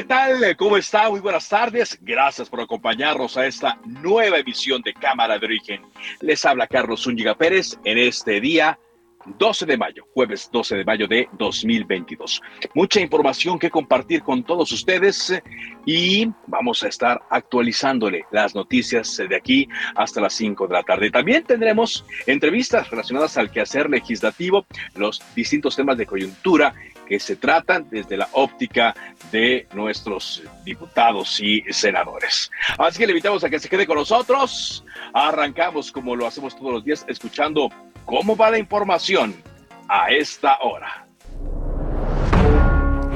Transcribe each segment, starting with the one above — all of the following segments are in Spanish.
¿Qué tal? ¿Cómo está? Muy buenas tardes. Gracias por acompañarnos a esta nueva emisión de Cámara de Origen. Les habla Carlos Zúñiga Pérez en este día 12 de mayo, jueves 12 de mayo de 2022. Mucha información que compartir con todos ustedes y vamos a estar actualizándole las noticias de aquí hasta las 5 de la tarde. También tendremos entrevistas relacionadas al quehacer legislativo, los distintos temas de coyuntura que se tratan desde la óptica de nuestros diputados y senadores. Así que le invitamos a que se quede con nosotros. Arrancamos como lo hacemos todos los días escuchando cómo va la información a esta hora.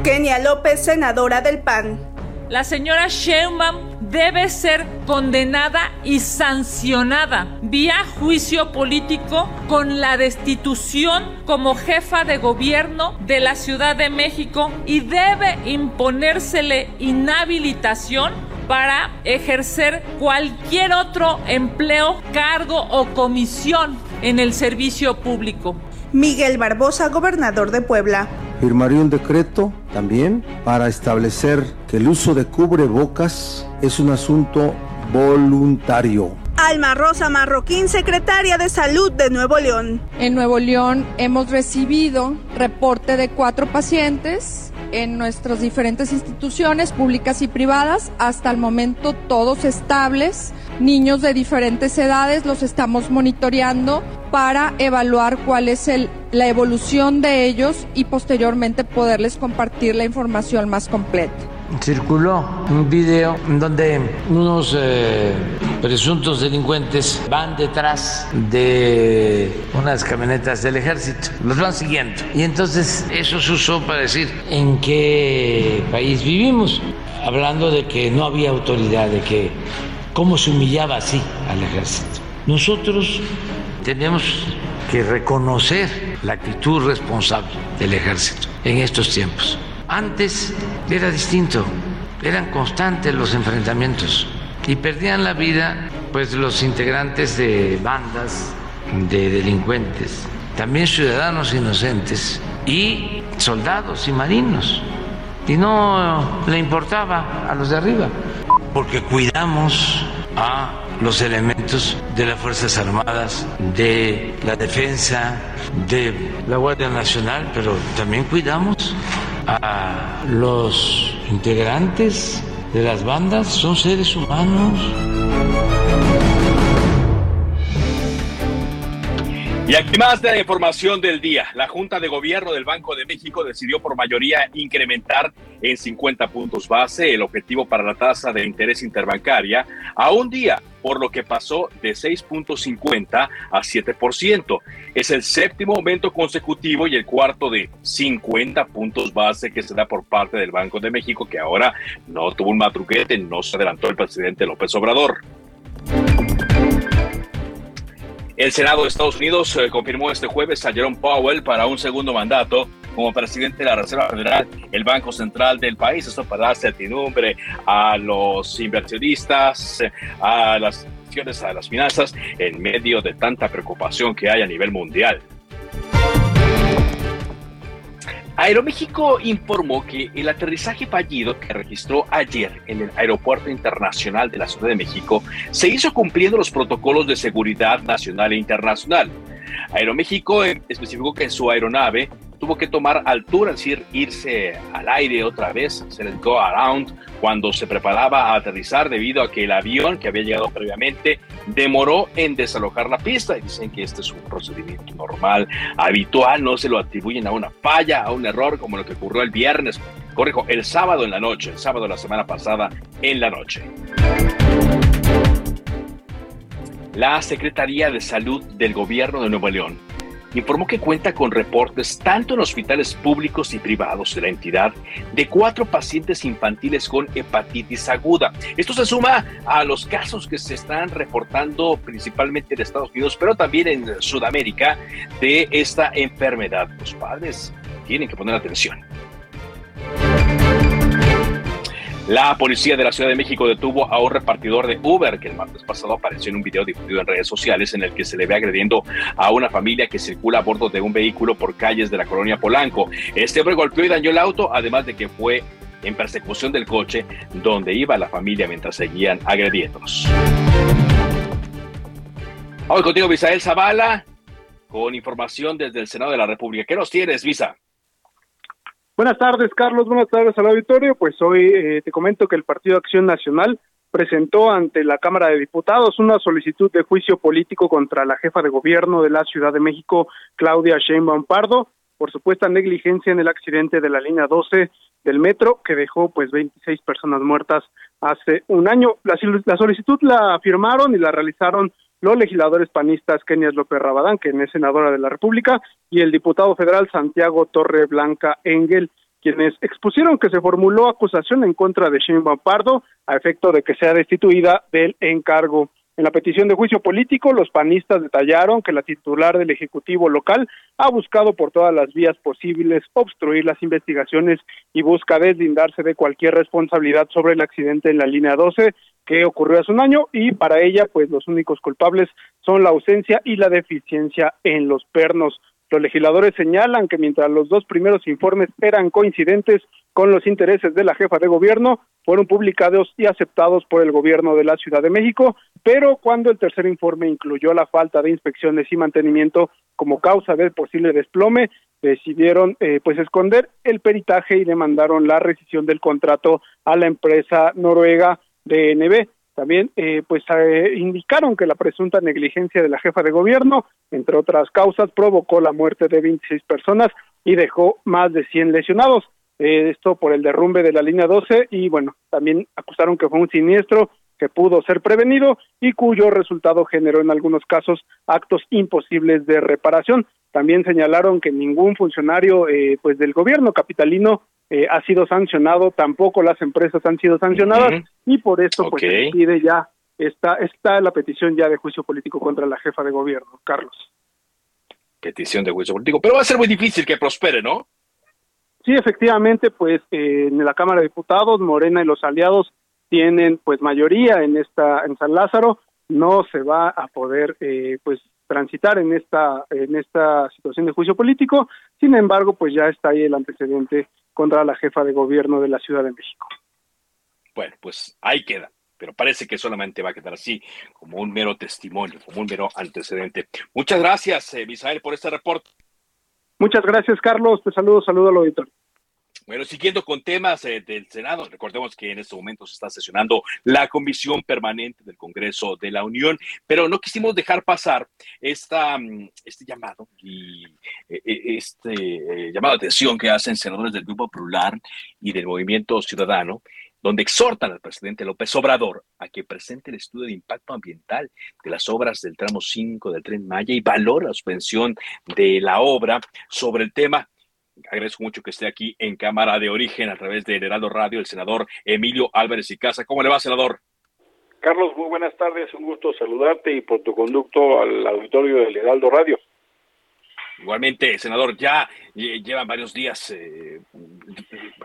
Kenia López, senadora del PAN. La señora Sheinbaum debe ser condenada y sancionada vía juicio político con la destitución como jefa de gobierno de la Ciudad de México y debe imponérsele inhabilitación para ejercer cualquier otro empleo, cargo o comisión en el servicio público. Miguel Barbosa, gobernador de Puebla. Firmaría un decreto también para establecer que el uso de cubrebocas es un asunto voluntario. Alma Rosa Marroquín, secretaria de Salud de Nuevo León. En Nuevo León hemos recibido reporte de cuatro pacientes en nuestras diferentes instituciones públicas y privadas, hasta el momento todos estables, niños de diferentes edades, los estamos monitoreando para evaluar cuál es el, la evolución de ellos y posteriormente poderles compartir la información más completa circuló un video donde unos eh, presuntos delincuentes van detrás de unas camionetas del ejército, los van siguiendo. Y entonces eso se usó para decir en qué país vivimos, hablando de que no había autoridad, de que cómo se humillaba así al ejército. Nosotros tenemos que reconocer la actitud responsable del ejército en estos tiempos. Antes era distinto, eran constantes los enfrentamientos y perdían la vida pues los integrantes de bandas de delincuentes, también ciudadanos inocentes y soldados y marinos. Y no le importaba a los de arriba, porque cuidamos a los elementos de las Fuerzas Armadas, de la defensa, de la Guardia Nacional, pero también cuidamos a los integrantes de las bandas, son seres humanos. Y aquí más de la información del día. La Junta de Gobierno del Banco de México decidió por mayoría incrementar en 50 puntos base el objetivo para la tasa de interés interbancaria a un día, por lo que pasó de 6.50 a 7%. Es el séptimo aumento consecutivo y el cuarto de 50 puntos base que se da por parte del Banco de México, que ahora no tuvo un matruquete, no se adelantó el presidente López Obrador. El Senado de Estados Unidos eh, confirmó este jueves a Jerome Powell para un segundo mandato como presidente de la Reserva Federal, el Banco Central del país. Esto para dar certidumbre a los inversionistas, a las a las finanzas, en medio de tanta preocupación que hay a nivel mundial. Aeroméxico informó que el aterrizaje fallido que registró ayer en el Aeropuerto Internacional de la Ciudad de México se hizo cumpliendo los protocolos de seguridad nacional e internacional. Aeroméxico especificó que su aeronave tuvo que tomar altura, es decir, irse al aire otra vez, hacer el go around cuando se preparaba a aterrizar debido a que el avión que había llegado previamente demoró en desalojar la pista. Y dicen que este es un procedimiento normal, habitual, no se lo atribuyen a una falla, a un error como lo que ocurrió el viernes, corrijo, el sábado en la noche, el sábado de la semana pasada en la noche. La Secretaría de Salud del Gobierno de Nuevo León informó que cuenta con reportes tanto en hospitales públicos y privados de la entidad de cuatro pacientes infantiles con hepatitis aguda. Esto se suma a los casos que se están reportando principalmente en Estados Unidos, pero también en Sudamérica de esta enfermedad. Los padres tienen que poner atención. La policía de la Ciudad de México detuvo a un repartidor de Uber que el martes pasado apareció en un video difundido en redes sociales en el que se le ve agrediendo a una familia que circula a bordo de un vehículo por calles de la colonia Polanco. Este hombre golpeó y dañó el auto, además de que fue en persecución del coche donde iba la familia mientras seguían agrediéndolos. Hoy contigo, Visael Zavala, con información desde el Senado de la República. ¿Qué nos tienes, Visa? Buenas tardes, Carlos. Buenas tardes al auditorio. Pues hoy eh, te comento que el Partido Acción Nacional presentó ante la Cámara de Diputados una solicitud de juicio político contra la jefa de gobierno de la Ciudad de México, Claudia Sheinbaum Pardo, por supuesta negligencia en el accidente de la línea 12 del metro que dejó pues 26 personas muertas hace un año. La, la solicitud la firmaron y la realizaron los legisladores panistas Kenia López Rabadán, que es senadora de la República, y el diputado federal Santiago Torre Blanca Engel, quienes expusieron que se formuló acusación en contra de Sheinbaum Pardo a efecto de que sea destituida del encargo. En la petición de juicio político, los panistas detallaron que la titular del Ejecutivo local ha buscado por todas las vías posibles obstruir las investigaciones y busca deslindarse de cualquier responsabilidad sobre el accidente en la línea 12 que ocurrió hace un año y para ella pues los únicos culpables son la ausencia y la deficiencia en los pernos. Los legisladores señalan que mientras los dos primeros informes eran coincidentes con los intereses de la jefa de gobierno, fueron publicados y aceptados por el gobierno de la Ciudad de México, pero cuando el tercer informe incluyó la falta de inspecciones y mantenimiento como causa del posible desplome, decidieron eh, pues esconder el peritaje y demandaron la rescisión del contrato a la empresa noruega DNB. También eh, pues eh, indicaron que la presunta negligencia de la jefa de gobierno, entre otras causas, provocó la muerte de 26 personas y dejó más de 100 lesionados. Eh, esto por el derrumbe de la línea 12 y bueno, también acusaron que fue un siniestro que pudo ser prevenido y cuyo resultado generó en algunos casos actos imposibles de reparación. También señalaron que ningún funcionario eh, pues del gobierno capitalino eh, ha sido sancionado, tampoco las empresas han sido sancionadas y por eso pues se decide ya está está la petición ya de juicio político contra la jefa de gobierno, Carlos. Petición de juicio político, pero va a ser muy difícil que prospere, ¿no? Sí, efectivamente, pues eh, en la Cámara de Diputados, Morena y los aliados tienen pues mayoría en esta en San Lázaro, no se va a poder eh, pues transitar en esta en esta situación de juicio político. Sin embargo, pues ya está ahí el antecedente contra la jefa de gobierno de la Ciudad de México. Bueno, pues ahí queda pero parece que solamente va a quedar así, como un mero testimonio, como un mero antecedente. Muchas gracias, eh, Misael, por este reporte. Muchas gracias, Carlos. Te saludo, saludo al auditor. Bueno, siguiendo con temas eh, del Senado, recordemos que en estos momentos se está sesionando la Comisión Permanente del Congreso de la Unión, pero no quisimos dejar pasar esta, mm, este llamado y eh, eh, este llamado de atención que hacen senadores del Grupo Plural y del Movimiento Ciudadano, donde exhortan al presidente López Obrador a que presente el estudio de impacto ambiental de las obras del tramo 5 del tren Maya y valore la suspensión de la obra sobre el tema. Agradezco mucho que esté aquí en Cámara de Origen a través de Heraldo Radio el senador Emilio Álvarez y Casa. ¿Cómo le va, senador? Carlos, muy buenas tardes, un gusto saludarte y por tu conducto al auditorio del Heraldo Radio. Igualmente, senador, ya llevan varios días eh,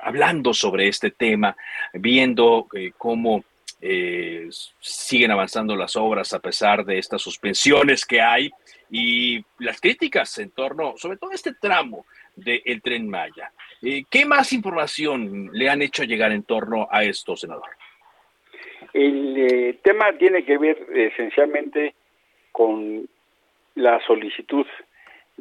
hablando sobre este tema, viendo eh, cómo eh, siguen avanzando las obras a pesar de estas suspensiones que hay y las críticas en torno, sobre todo este tramo del tren Maya. Eh, ¿Qué más información le han hecho llegar en torno a esto, senador? El eh, tema tiene que ver esencialmente con la solicitud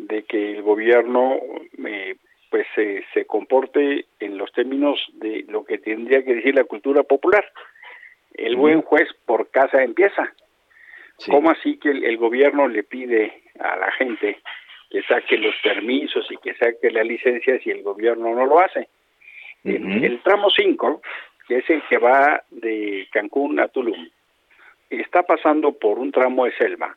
de que el gobierno eh, pues se comporte en los términos de lo que tendría que decir la cultura popular. El buen juez por casa empieza. ¿Cómo así que el, gobierno le pide a la gente que saque los permisos y que saque la licencia si el gobierno no lo hace? el, tramo 5, que es el que va de Cancún a Tulum, está pasando por un tramo de selva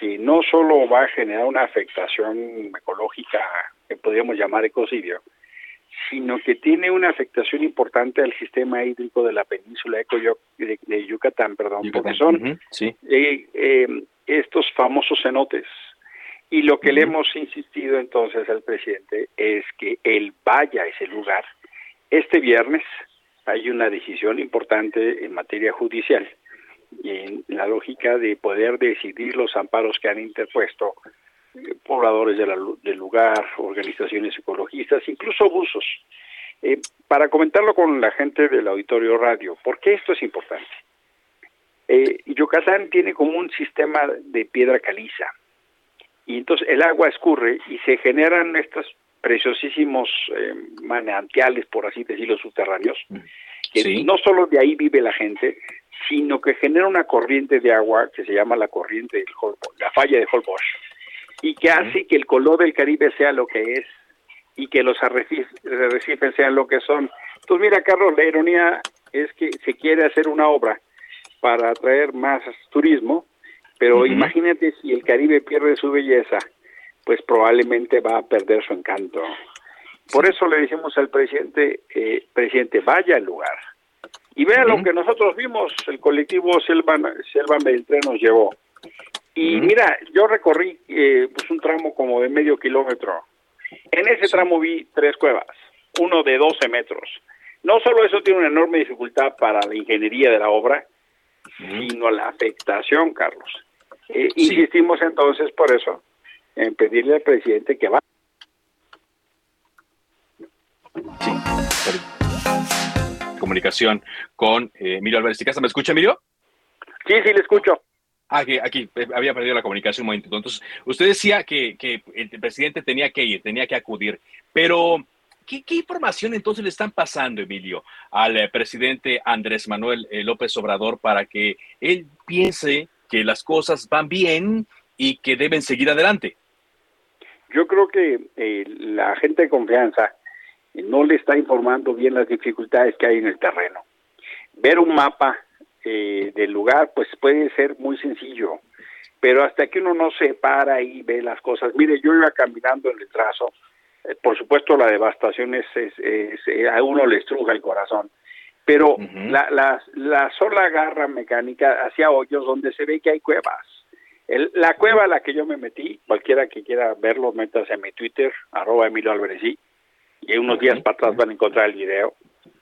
que no solo va a generar una afectación ecológica que podríamos llamar ecocidio, sino que tiene una afectación importante al sistema hídrico de la península de, de Yucatán, perdón, porque son eh, eh, estos famosos cenotes. Y lo que le hemos insistido entonces al presidente es que él vaya a ese lugar. Este viernes hay una decisión importante en materia judicial en la lógica de poder decidir los amparos que han interpuesto pobladores del lugar, organizaciones ecologistas, incluso abusos. Eh, para comentarlo con la gente del auditorio radio, ¿por qué esto es importante? Eh, Yucatán tiene como un sistema de piedra caliza y entonces el agua escurre y se generan estos preciosísimos eh, manantiales, por así decirlo, subterráneos, que no solo de ahí vive la gente, sino que genera una corriente de agua que se llama la corriente del la falla de Holbox, y que hace que el color del Caribe sea lo que es y que los arrecifes sean lo que son. Entonces, mira, Carlos, la ironía es que se quiere hacer una obra para atraer más turismo, pero imagínate si el Caribe pierde su belleza, pues probablemente va a perder su encanto. Por eso le decimos al presidente, eh, presidente, vaya al lugar, y vea lo que nosotros vimos, el colectivo Selva, Selva Beltrán nos llevó. Y mira, yo recorrí eh, pues un tramo como de medio kilómetro. En ese tramo vi tres cuevas, uno de 12 metros. No solo eso tiene una enorme dificultad para la ingeniería de la obra, sino la afectación, Carlos. Eh, insistimos entonces por eso en pedirle al presidente que va. Sí, comunicación con eh, Emilio Álvarez ¿Me escucha, Emilio? Sí, sí, le escucho. Ah, aquí, aquí eh, había perdido la comunicación un momento. Entonces, usted decía que, que el presidente tenía que ir, tenía que acudir, pero ¿qué, información entonces le están pasando, Emilio, al eh, presidente Andrés Manuel López Obrador para que él piense que las cosas van bien y que deben seguir adelante? Yo creo que la gente de confianza no le está informando bien las dificultades que hay en el terreno. Ver un mapa eh, del lugar, pues puede ser muy sencillo, pero hasta que uno no se para y ve las cosas. Mire, yo iba caminando en el trazo, eh, por supuesto la devastación es, eh, a uno le estruja el corazón, pero la, la, la, sola garra mecánica hacia hoyos donde se ve que hay cuevas. la cueva a la que yo me metí, cualquiera que quiera verlo, métase en mi Twitter, arroba Emilio Alvarezí, y unos días para atrás van a encontrar el video,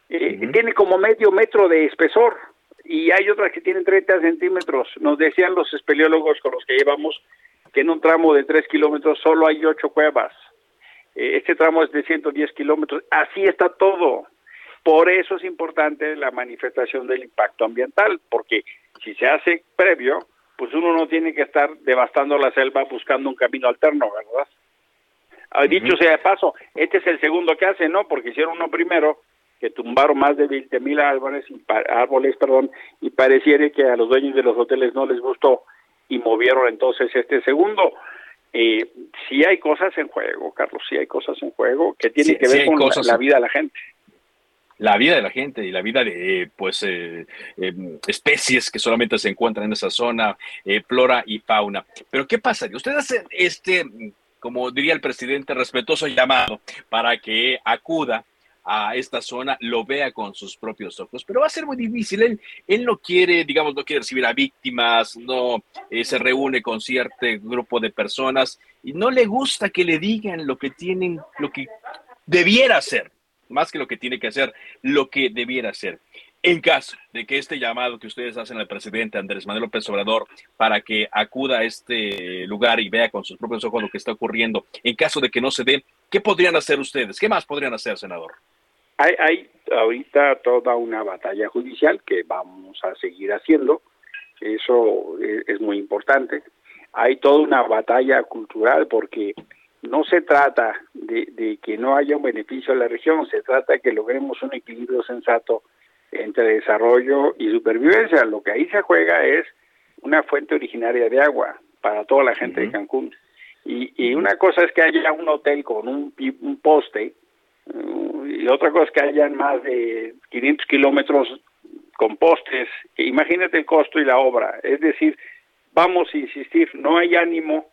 eh, tiene como medio metro de espesor y hay otras que tienen 30 centímetros. Nos decían los espeleólogos con los que llevamos que en un tramo de 3 kilómetros solo hay 8 cuevas. Eh, este tramo es de 110 kilómetros. Así está todo. Por eso es importante la manifestación del impacto ambiental, porque si se hace previo, pues uno no tiene que estar devastando la selva buscando un camino alterno, ¿verdad? Ah, dicho sea de paso, este es el segundo que hace, ¿no? Porque hicieron uno primero que tumbaron más de 20 mil árboles, y, árboles perdón, y pareciera que a los dueños de los hoteles no les gustó y movieron entonces este segundo. Eh, sí hay cosas en juego, Carlos, sí hay cosas en juego que tienen que ver con la, vida de la gente la vida de la gente y la vida de pues eh, eh, especies que solamente se encuentran en esa zona, flora y fauna. Pero ¿qué pasa? Ustedes hacen este como diría el presidente, respetuoso llamado para que acuda a esta zona, lo vea con sus propios ojos. Pero va a ser muy difícil. Él, él no quiere, digamos, no quiere recibir a víctimas, no eh, se reúne con cierto grupo de personas y no le gusta que le digan lo que tienen, lo que debiera hacer, más que lo que tiene que hacer, lo que debiera hacer. En caso de que este llamado que ustedes hacen al presidente Andrés Manuel López Obrador para que acuda a este lugar y vea con sus propios ojos lo que está ocurriendo, en caso de que no se dé, ¿qué podrían hacer ustedes? ¿Qué más podrían hacer, senador? Hay, hay ahorita toda una batalla judicial que vamos a seguir haciendo, eso es muy importante. Hay toda una batalla cultural porque no se trata de, de, que no haya un beneficio a la región, se trata de que logremos un equilibrio sensato entre desarrollo y supervivencia. Lo que ahí se juega es una fuente originaria de agua para toda la gente de Cancún. Y, y, una cosa es que haya un hotel con un, un poste uh, y otra cosa es que hayan más de 500 kilómetros con postes. Imagínate el costo y la obra. Es decir, vamos a insistir, no hay ánimo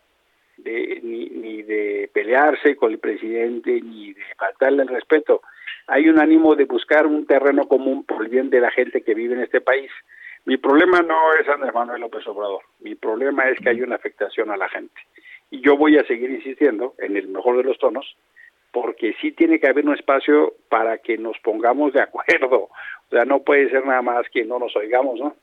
de, ni, ni de pelearse con el presidente ni de faltarle el respeto hay un ánimo de buscar un terreno común por el bien de la gente que vive en este país. Mi problema no es Andrés Manuel López Obrador, mi problema es que hay una afectación a la gente. Y yo voy a seguir insistiendo, en el mejor de los tonos, porque sí tiene que haber un espacio para que nos pongamos de acuerdo. O sea, no puede ser nada más que no nos oigamos, ¿no?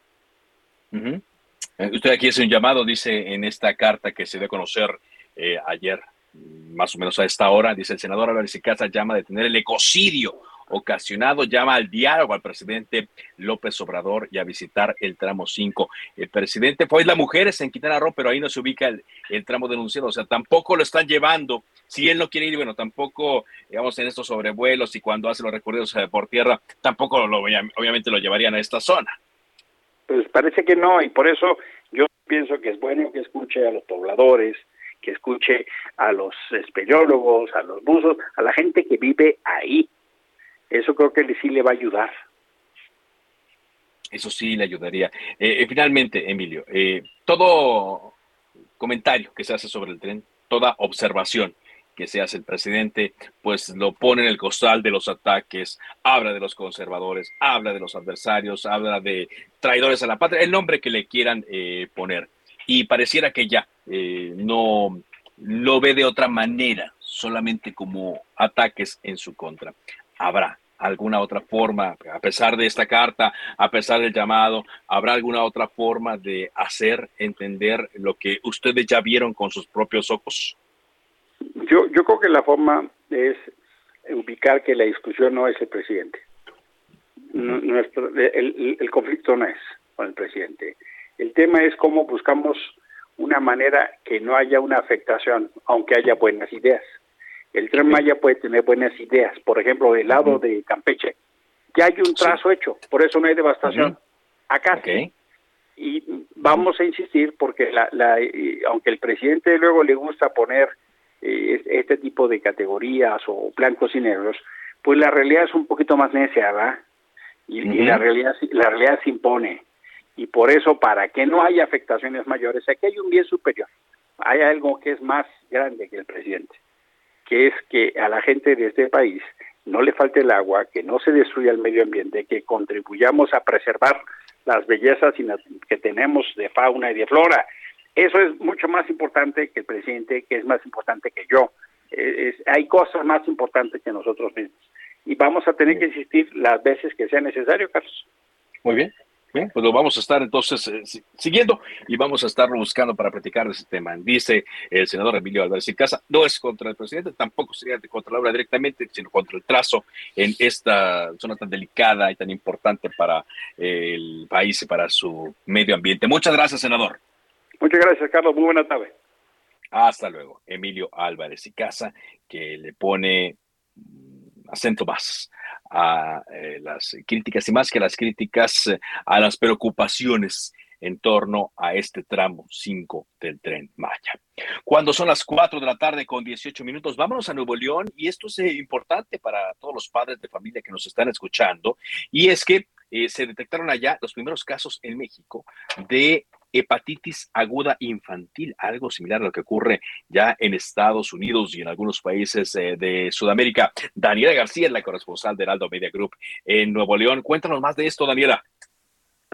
Eh, usted aquí hace un llamado, dice en esta carta que se dio a conocer eh, ayer más o menos a esta hora, dice el senador Álvarez y Casa, llama a detener el ecocidio ocasionado, llama al diálogo al presidente López Obrador y a visitar el tramo 5. El presidente fue la Mujeres en Quintana Roo, pero ahí no se ubica el, tramo denunciado, o sea, tampoco lo están llevando. Si él no quiere ir, bueno, tampoco, digamos, en estos sobrevuelos y cuando hace los recorridos eh, por tierra, tampoco lo, obviamente lo llevarían a esta zona. Pues parece que no, y por eso yo pienso que es bueno que escuche a los pobladores, que escuche a los espeleólogos, a los buzos, a la gente que vive ahí. Eso creo que sí le va a ayudar. Eso sí le ayudaría. Eh, eh, finalmente, Emilio, eh, todo comentario que se hace sobre el tren, toda observación que se hace el presidente, pues lo pone en el costal de los ataques, habla de los conservadores, habla de los adversarios, habla de traidores a la patria, el nombre que le quieran poner y pareciera que ya eh, no lo ve de otra manera, solamente como ataques en su contra. Habrá alguna otra forma, a pesar de esta carta, a pesar del llamado, habrá alguna otra forma de hacer entender lo que ustedes ya vieron con sus propios ojos. Yo, yo creo que la forma es ubicar que la discusión no es el presidente. Nuestro, el, el conflicto no es con el presidente. El tema es cómo buscamos una manera que no haya una afectación, aunque haya buenas ideas. El tren Maya puede tener buenas ideas, por ejemplo, del lado de Campeche, ya hay un trazo hecho, por eso no hay devastación. Acá sí. Y vamos a insistir porque la, la, aunque el presidente luego le gusta poner eh, este tipo de categorías o blancos y negros, pues la realidad es un poquito más necia, ¿verdad? Y, y la realidad la realidad se impone y por eso para que no haya afectaciones mayores, aquí hay un bien superior, hay algo que es más grande que el presidente, que es que a la gente de este país no le falte el agua, que no se destruya el medio ambiente, que contribuyamos a preservar las bellezas que tenemos de fauna y de flora. Eso es mucho más importante que el presidente, que es más importante que yo. hay cosas más importantes que nosotros mismos. Y vamos a tener que insistir las veces que sea necesario, Carlos. Muy bien. Bien, pues lo vamos a estar entonces eh, siguiendo y vamos a estarlo buscando para platicar de ese tema. Dice el senador Emilio Álvarez y Casa, no es contra el presidente, tampoco sería contra la obra directamente, sino contra el trazo en esta zona tan delicada y tan importante para el país y para su medio ambiente. Muchas gracias, senador. Muchas gracias, Carlos. Muy buena tarde. Hasta luego. Emilio Álvarez y Casa, que le pone acento más a eh, las críticas y más que las críticas eh, a las preocupaciones en torno a este tramo 5 del tren Maya. Cuando son las 4 de la tarde con 18 minutos, vámonos a Nuevo León y esto es eh, importante para todos los padres de familia que nos están escuchando y es que se detectaron allá los primeros casos en México de hepatitis aguda infantil, algo similar a lo que ocurre ya en Estados Unidos y en algunos países eh, de Sudamérica. Daniela García la corresponsal de Heraldo Media Group en Nuevo León. Cuéntanos más de esto, Daniela.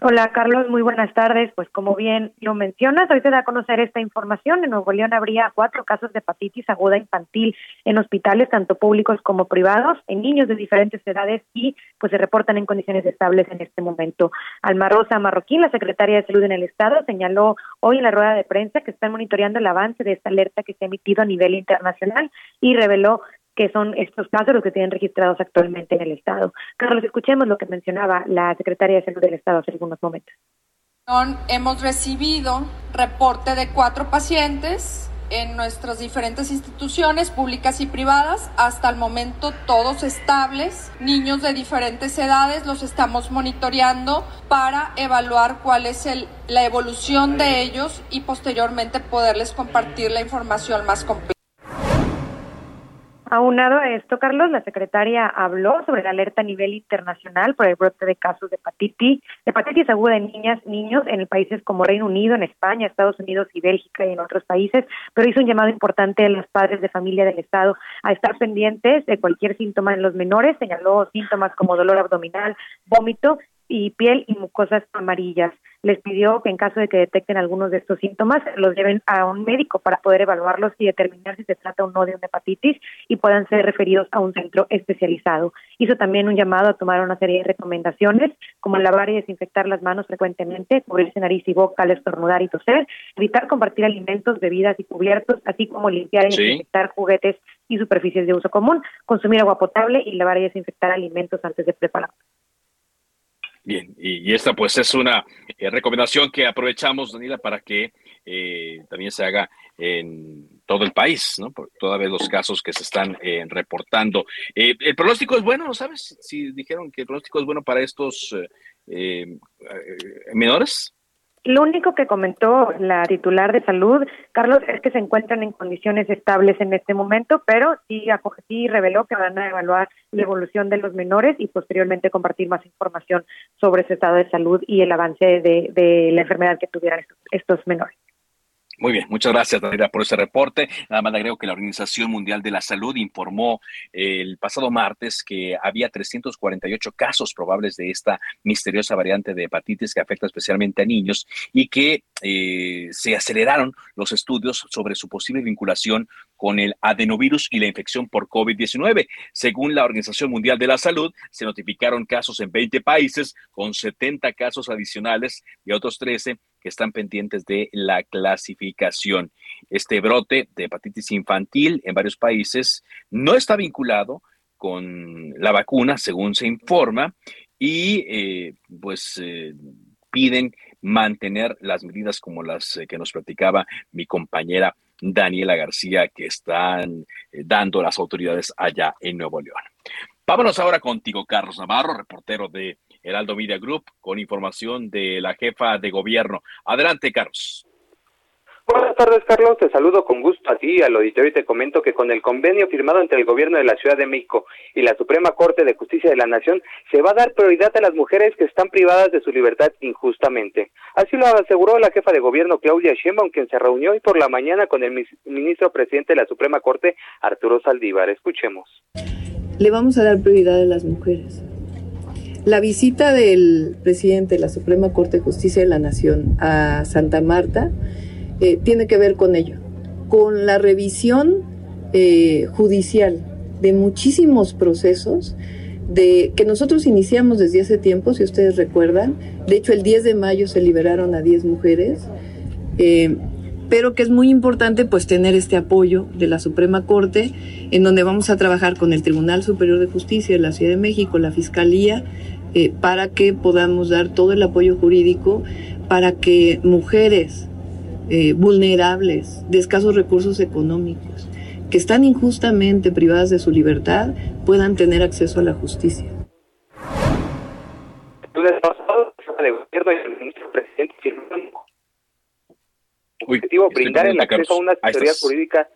Hola Carlos, muy buenas tardes. Pues como bien lo mencionas, hoy se da a conocer esta información. En Nuevo León habría cuatro casos de hepatitis aguda infantil en hospitales, tanto públicos como privados, en niños de diferentes edades y pues se reportan en condiciones estables en este momento. Alma Rosa Marroquín, la secretaria de Salud en el Estado, señaló hoy en la rueda de prensa que están monitoreando el avance de esta alerta que se ha emitido a nivel internacional y reveló que son estos casos los que tienen registrados actualmente en el Estado. Carlos, escuchemos lo que mencionaba la secretaria de Salud del Estado hace algunos momentos. Hemos recibido reporte de cuatro pacientes en nuestras diferentes instituciones públicas y privadas, hasta el momento todos estables, niños de diferentes edades, los estamos monitoreando para evaluar cuál es el, la evolución de ellos y posteriormente poderles compartir la información más completa. Aunado a esto, Carlos, la secretaria habló sobre la alerta a nivel internacional por el brote de casos de hepatitis, hepatitis aguda en niñas, niños en países como Reino Unido, en España, Estados Unidos y Bélgica y en otros países, pero hizo un llamado importante a los padres de familia del Estado a estar pendientes de cualquier síntoma en los menores, señaló síntomas como dolor abdominal, vómito y piel y mucosas amarillas les pidió que en caso de que detecten algunos de estos síntomas, los lleven a un médico para poder evaluarlos y determinar si se trata o no de una hepatitis y puedan ser referidos a un centro especializado. Hizo también un llamado a tomar una serie de recomendaciones, como lavar y desinfectar las manos frecuentemente, cubrirse nariz y boca al estornudar y toser, evitar compartir alimentos, bebidas y cubiertos, así como limpiar y desinfectar juguetes y superficies de uso común, consumir agua potable y lavar y desinfectar alimentos antes de prepararlos. Bien, y, esta pues es una eh, recomendación que aprovechamos, Daniela, para que eh, también se haga en todo el país, ¿no? Por toda vez los casos que se están eh, reportando. ¿El pronóstico es bueno, sabes? Si dijeron que el pronóstico es bueno para estos menores. Lo único que comentó la titular de salud, Carlos, es que se encuentran en condiciones estables en este momento, pero sí, sí reveló que van a evaluar la evolución de los menores y posteriormente compartir más información sobre su estado de salud y el avance de, de la enfermedad que tuvieran estos menores. Muy bien, muchas gracias, Daniela, por ese reporte. Nada más agrego que la Organización Mundial de la Salud informó eh, el pasado martes que había 348 casos probables de esta misteriosa variante de hepatitis que afecta especialmente a niños y que eh, se aceleraron los estudios sobre su posible vinculación con el adenovirus y la infección por COVID-19. Según la Organización Mundial de la Salud, se notificaron casos en 20 países con 70 casos adicionales y otros 13 que están pendientes de la clasificación. Este brote de hepatitis infantil en varios países no está vinculado con la vacuna, según se informa, y eh, pues eh, piden mantener las medidas como las eh, que nos platicaba mi compañera Daniela García que están dando las autoridades allá en Nuevo León. Vámonos ahora contigo, Carlos Navarro, reportero de Heraldo Media Group, con información de la jefa de gobierno. Adelante, Carlos. Buenas tardes, Carlos. Te saludo con gusto a ti, al auditorio, y te comento que con el convenio firmado entre el Gobierno de la Ciudad de México y la Suprema Corte de Justicia de la Nación, se va a dar prioridad a las mujeres que están privadas de su libertad injustamente. Así lo aseguró la jefa de Gobierno, Claudia Sheinbaum, quien se reunió hoy por la mañana con el ministro presidente de la Suprema Corte, Arturo Saldívar. Escuchemos. Le vamos a dar prioridad a las mujeres la visita del presidente de la Suprema Corte de Justicia de la Nación a Santa Marta eh, tiene que ver con ello, con la revisión eh, judicial de muchísimos procesos de que nosotros iniciamos desde hace tiempo, si ustedes recuerdan. De hecho, el 10 de mayo se liberaron a 10 mujeres. Eh, pero que es muy importante pues tener este apoyo de la Suprema Corte, en donde vamos a trabajar con el Tribunal Superior de Justicia de la Ciudad de México, la Fiscalía, eh, para que podamos dar todo el apoyo jurídico para que mujeres eh, vulnerables, de escasos recursos económicos, que están injustamente privadas de su libertad, puedan tener acceso a la justicia. Objetivo brindar el acceso a una asesoría jurídica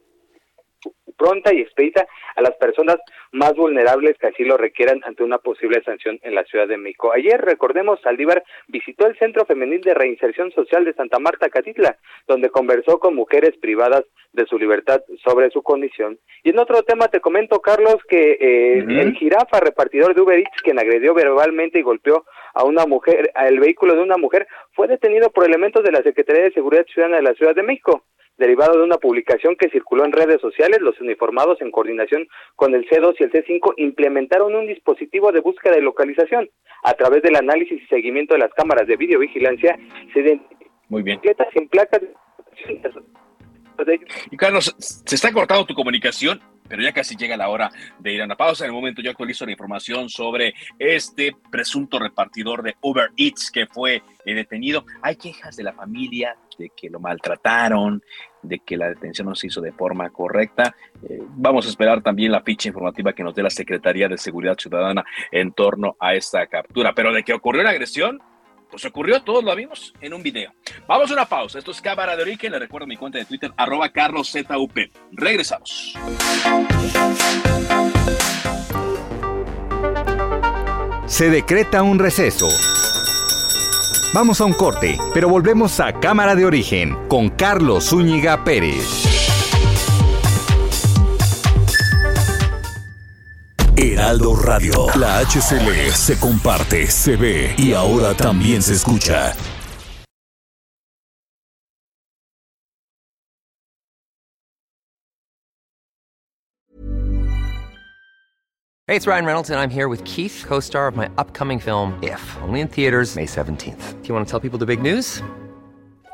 pronta y expedita a las personas más vulnerables que así lo requieran ante una posible sanción en la Ciudad de México. Ayer, recordemos, Saldívar visitó el Centro Femenil de Reinserción Social de Santa Marta, Catitla, donde conversó con mujeres privadas de su libertad sobre su condición. Y en otro tema te comento, Carlos, que eh, el jirafa repartidor de Uber Eats, quien agredió verbalmente y golpeó a una mujer, al vehículo de una mujer, fue detenido por elementos de la Secretaría de Seguridad Ciudadana de la Ciudad de México derivado de una publicación que circuló en redes sociales, los uniformados en coordinación con el C2 y el C5 implementaron un dispositivo de búsqueda y localización. A través del análisis y seguimiento de las cámaras de videovigilancia, se identifican Muy bien. sin placas. Y Carlos, se está cortando tu comunicación, pero ya casi llega la hora de ir a una pausa. En el momento yo actualizo la información sobre este presunto repartidor de Uber Eats que fue eh, detenido. Hay quejas de la familia de que lo maltrataron, de que la detención no se hizo de forma correcta. Eh, vamos a esperar también la ficha informativa que nos dé la Secretaría de Seguridad Ciudadana en torno a esta captura. Pero de que ocurrió la agresión, pues ocurrió, todos lo vimos en un video. Vamos a una pausa. Esto es Cámara de Origen. Le recuerdo mi cuenta de Twitter, arroba carloszup. Regresamos. Se decreta un receso. Vamos a un corte, pero volvemos a Cámara de Origen con Carlos Zúñiga Pérez. Heraldo Radio. La HCL se comparte, se ve y ahora también se escucha. Hey, it's Ryan Reynolds, and I'm here with Keith, co star of my upcoming film, If, only in theaters, May 17th. Do you want to tell people the big news?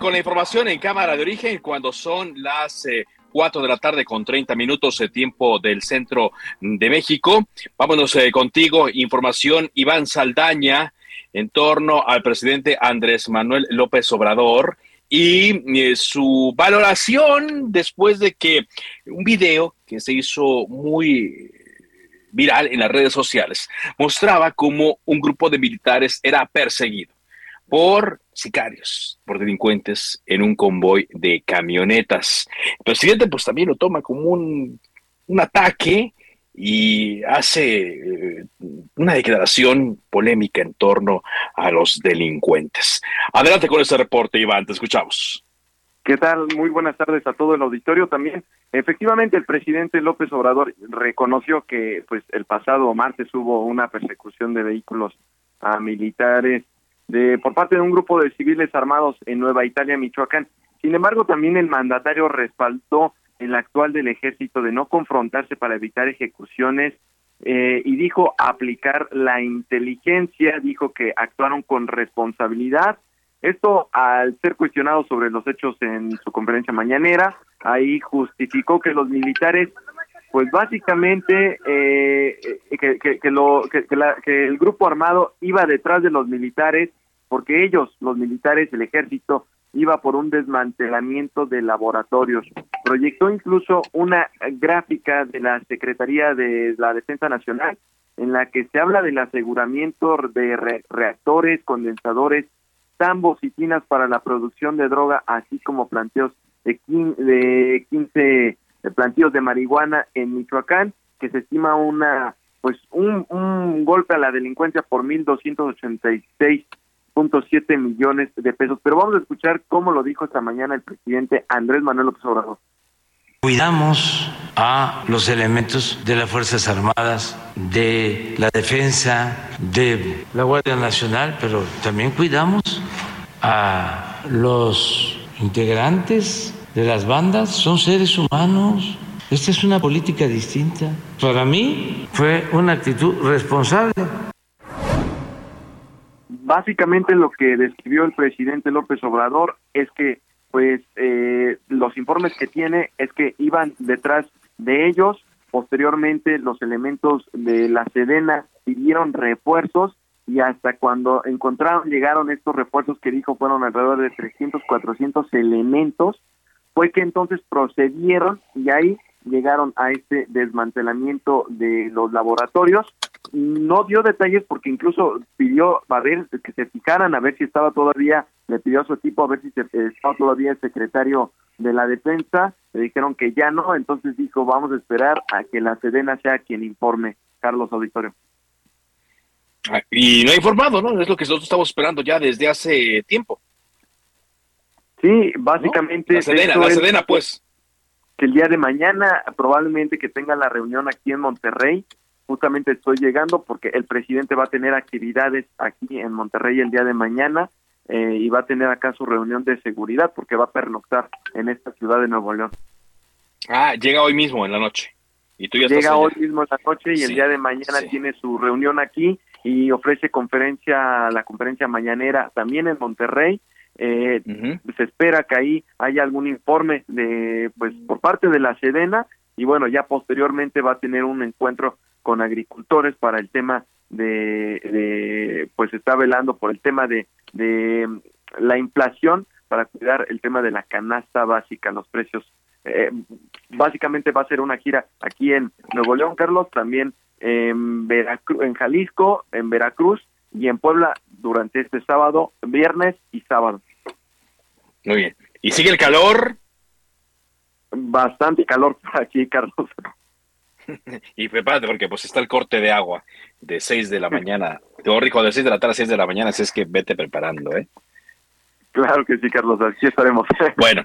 Con la información en cámara de origen cuando son las eh, 4 de la tarde con 30 minutos de tiempo del centro de México. Vámonos eh, contigo, información Iván Saldaña en torno al presidente Andrés Manuel López Obrador y eh, su valoración después de que un video que se hizo muy viral en las redes sociales mostraba cómo un grupo de militares era perseguido por sicarios, por delincuentes en un convoy de camionetas. El presidente pues también lo toma como un, un ataque y hace eh, una declaración polémica en torno a los delincuentes. Adelante con este reporte, Iván, te escuchamos. ¿Qué tal? Muy buenas tardes a todo el auditorio también. Efectivamente, el presidente López Obrador reconoció que pues el pasado martes hubo una persecución de vehículos a militares de por parte de un grupo de civiles armados en Nueva Italia, Michoacán. Sin embargo, también el mandatario respaldó el actual del ejército de no confrontarse para evitar ejecuciones eh, y dijo aplicar la inteligencia, dijo que actuaron con responsabilidad. Esto al ser cuestionado sobre los hechos en su conferencia mañanera, ahí justificó que los militares pues básicamente eh, que, que, que, que, la, que el grupo armado iba detrás de los militares porque ellos, los militares, el ejército, iba por un desmantelamiento de laboratorios. Proyectó incluso una gráfica de la Secretaría de la Defensa Nacional en la que se habla del aseguramiento de re reactores, condensadores, tambos y tinas para la producción de droga, así como planteos de, de 15 plantíos de marihuana en Michoacán, que se estima una pues un, un golpe a la delincuencia por 1.286 siete millones de pesos. Pero vamos a escuchar cómo lo dijo esta mañana el presidente Andrés Manuel López Obrador. cuidamos a los elementos de las Fuerzas Armadas, de la defensa, de la Guardia Nacional, pero también cuidamos a los integrantes de las bandas, son seres humanos. Esta es una política distinta. Para mí fue una actitud responsable. Básicamente lo que describió el presidente López Obrador es que pues eh, los informes que tiene es que iban detrás de ellos. Posteriormente, los elementos de la Sedena pidieron refuerzos y hasta cuando encontraron, llegaron estos refuerzos que dijo fueron alrededor de 300, 400 elementos, fue que entonces procedieron y ahí llegaron a este desmantelamiento de los laboratorios. No dio detalles porque incluso pidió a ver que se fijaran a ver si estaba todavía, le pidió a su equipo a ver si estaba todavía el secretario de la defensa, le dijeron que ya no, entonces dijo vamos a esperar a que la Sedena sea quien informe, Carlos Auditorio. Ah, y no ha informado, ¿no? Es lo que nosotros estamos esperando ya desde hace tiempo. Sí, básicamente. La Sedena, la Sedena, pues. Que el día de mañana, probablemente que tenga la reunión aquí en Monterrey. Justamente estoy llegando porque el presidente va a tener actividades aquí en Monterrey el día de mañana eh, y va a tener acá su reunión de seguridad porque va a pernoctar en esta ciudad de Nuevo León. Ah, llega hoy mismo en la noche. Y tú ya llega hoy mismo en la noche y el día de mañana tiene su reunión aquí y ofrece conferencia, la conferencia mañanera también en Monterrey. Eh, Se espera que ahí haya algún informe de, pues, por parte de la Sedena y bueno, ya posteriormente va a tener un encuentro con agricultores para el tema de, de pues está velando por el tema de, de la inflación para cuidar el tema de la canasta básica, los precios. Eh, básicamente va a ser una gira aquí en Nuevo León, Carlos, también en Veracruz, en Jalisco, en Veracruz y en Puebla durante este sábado, viernes y sábado. Muy bien. ¿Y sigue el calor? Bastante calor aquí, Carlos. y prepárate porque pues está el corte de agua de 6 de la mañana. Te rico de 6 de la tarde a 6 de la mañana, así es que vete preparando, ¿eh? Claro que sí, Carlos, así estaremos. bueno,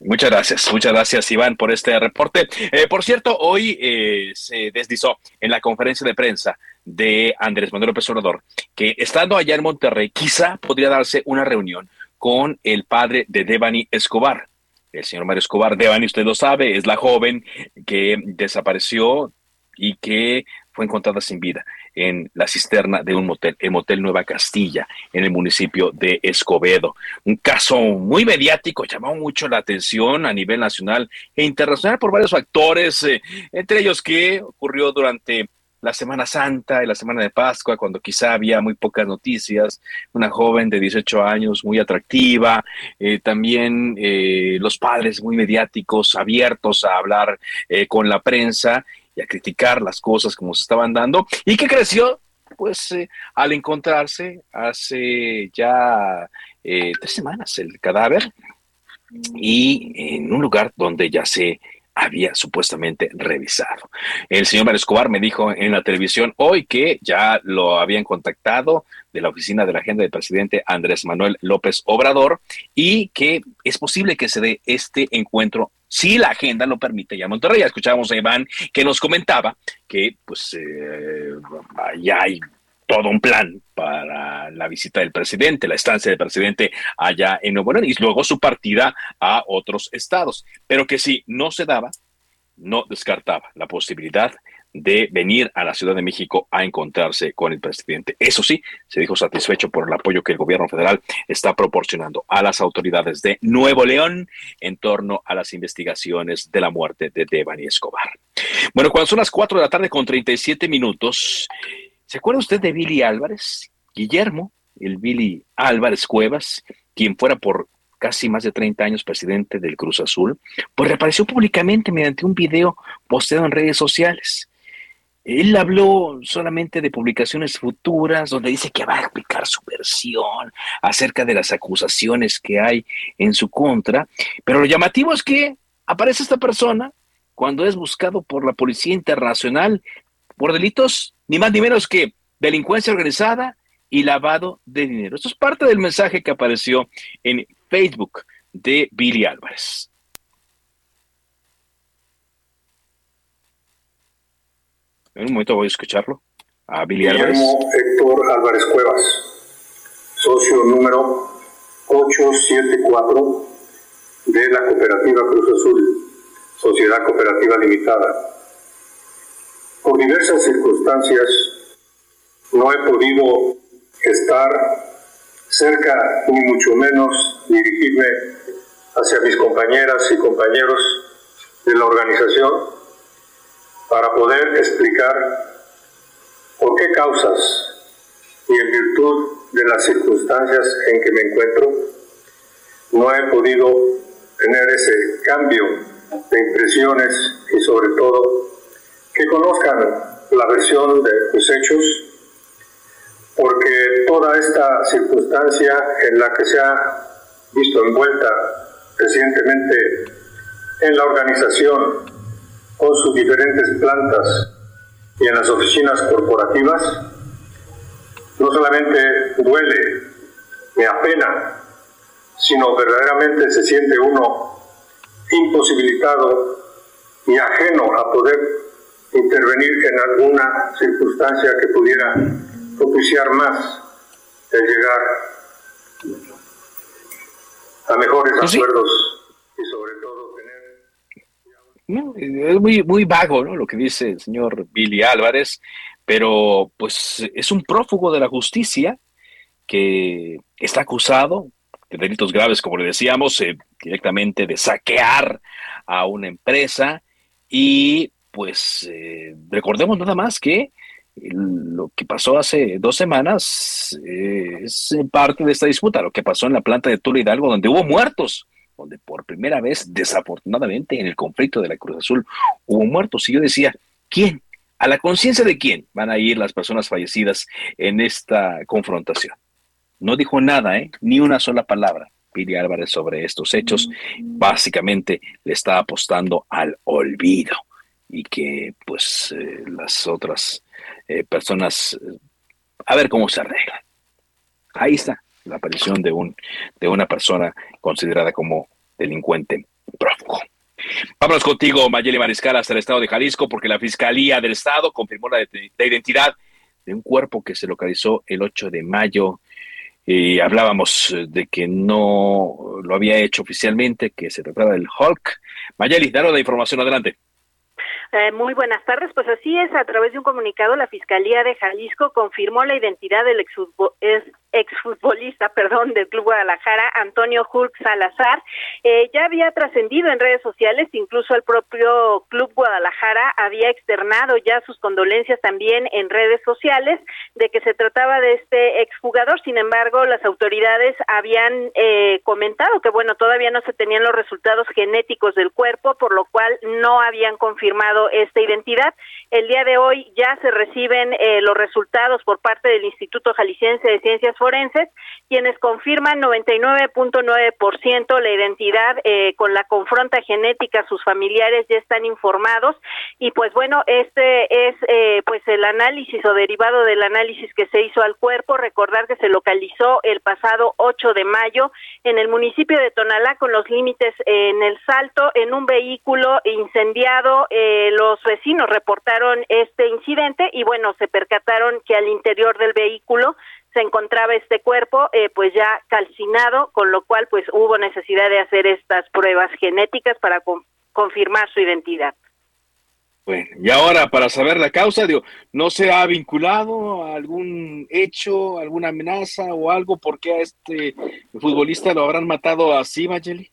Muchas gracias, muchas gracias Iván por este reporte. Eh, por cierto, hoy eh, se deslizó en la conferencia de prensa de Andrés Manuel López Obrador que estando allá en Monterrey quizá podría darse una reunión con el padre de Devani Escobar. El señor Mario Escobar, Devani, usted lo sabe, es la joven que desapareció y que fue encontrada sin vida en la cisterna de un motel, el Motel Nueva Castilla, en el municipio de Escobedo. Un caso muy mediático, llamó mucho la atención a nivel nacional e internacional por varios factores, eh, entre ellos que ocurrió durante la Semana Santa y la Semana de Pascua, cuando quizá había muy pocas noticias, una joven de 18 años muy atractiva, eh, también eh, los padres muy mediáticos, abiertos a hablar con la prensa y a criticar las cosas como se estaban dando. Y que creció pues eh, al encontrarse hace ya eh, tres semanas el cadáver y en un lugar donde ya se había supuestamente revisado. El señor Mario Escobar me dijo en la televisión hoy que ya lo habían contactado de la oficina de la agenda del presidente Andrés Manuel López Obrador y que es posible que se dé este encuentro si la agenda lo permite ya Monterrey. Ya escuchábamos a Iván que nos comentaba que pues eh, ya hay todo un plan para la visita del presidente, la estancia del presidente allá en Nuevo León y luego su partida a otros estados. Pero que si no se daba, no descartaba la posibilidad de venir a la Ciudad de México a encontrarse con el presidente. Eso sí, se dijo satisfecho por el apoyo que el gobierno federal está proporcionando a las autoridades de Nuevo León en torno a las investigaciones de la muerte de Devani Escobar. Bueno, cuando son las 4 de la tarde con 37 minutos, ¿se acuerda usted de Billy Álvarez? Guillermo, el Billy Álvarez Cuevas, quien fuera por casi más de 30 años presidente del Cruz Azul, pues reapareció públicamente mediante un video posteado en redes sociales. Él habló solamente de publicaciones futuras, donde dice que va a explicar su versión acerca de las acusaciones que hay en su contra. Pero lo llamativo es que aparece esta persona cuando es buscado por la Policía Internacional por delitos ni más ni menos que delincuencia organizada y lavado de dinero. Esto es parte del mensaje que apareció en Facebook de Billy Álvarez. En un momento voy a escucharlo. A Billy Álvarez. Héctor Álvarez Cuevas, socio número 874 de la Cooperativa Cruz Azul, Sociedad Cooperativa Limitada por diversas circunstancias no he podido estar cerca ni mucho menos dirigirme hacia mis compañeras y compañeros de la organización para poder explicar por qué causas y en virtud de las circunstancias en que me encuentro, no he podido tener ese cambio de impresiones y sobre todo que conozcan la versión de los hechos, porque toda esta circunstancia en la que se ha visto envuelta recientemente en la organización con sus diferentes plantas y en las oficinas corporativas, no solamente duele, me apena, sino verdaderamente se siente uno imposibilitado y ajeno a poder intervenir en alguna circunstancia que pudiera propiciar más el llegar a mejores pues acuerdos y sobre todo tener... es muy, muy vago ¿no? lo que dice el señor Billy Álvarez, pero pues es un prófugo de la justicia que está acusado de delitos graves, como le decíamos, eh, directamente de saquear a una empresa y pues eh, recordemos nada más que lo que pasó hace dos semanas eh, es parte de esta disputa, lo que pasó en la planta de Tula Hidalgo, donde hubo muertos, donde por primera vez, desafortunadamente, en el conflicto de la Cruz Azul hubo muertos. Y yo decía, ¿quién? ¿A la conciencia de quién van a ir las personas fallecidas en esta confrontación? No dijo nada, ¿eh? ni una sola palabra. Piri Álvarez sobre estos hechos, básicamente le está apostando al olvido y que pues eh, las otras eh, personas, eh, a ver cómo se arregla. Ahí está la aparición de, un, de una persona considerada como delincuente prófugo. Vámonos contigo, Mayeli Mariscal, hasta el estado de Jalisco, porque la Fiscalía del Estado confirmó la, identidad de un cuerpo que se localizó el 8 de mayo. Y hablábamos de que no lo había hecho oficialmente, que se trataba del Hulk. Mayeli, danos la información adelante. Eh, muy buenas tardes. Pues así es, a través de un comunicado, la Fiscalía de Jalisco confirmó la identidad del exfutbolista perdón, del Club Guadalajara, Antonio Hulk Salazar. Eh, ya había trascendido en redes sociales, incluso el propio Club Guadalajara había externado ya sus condolencias también en redes sociales de que se trataba de este exjugador. Sin embargo, las autoridades habían eh, comentado que, bueno, todavía no se tenían los resultados genéticos del cuerpo, por lo cual no habían confirmado esta identidad. El día de hoy ya se reciben eh, los resultados por parte del Instituto Jalisciense de Ciencias Forenses, quienes confirman 99.9% la identidad eh, con la confronta genética. Sus familiares ya están informados y pues bueno, este es eh, pues el análisis o derivado del análisis que se hizo al cuerpo. Recordar que se localizó el pasado 8 de mayo en el municipio de Tonalá con los límites en el Salto en un vehículo incendiado. Eh, los vecinos reportaron este incidente y bueno, se percataron que al interior del vehículo se encontraba este cuerpo eh, pues ya calcinado, con lo cual pues hubo necesidad de hacer estas pruebas genéticas para confirmar su identidad. Bueno, y ahora para saber la causa, digo, ¿no se ha vinculado a algún hecho, alguna amenaza o algo? ¿Por qué a este futbolista lo habrán matado así, Mayeli?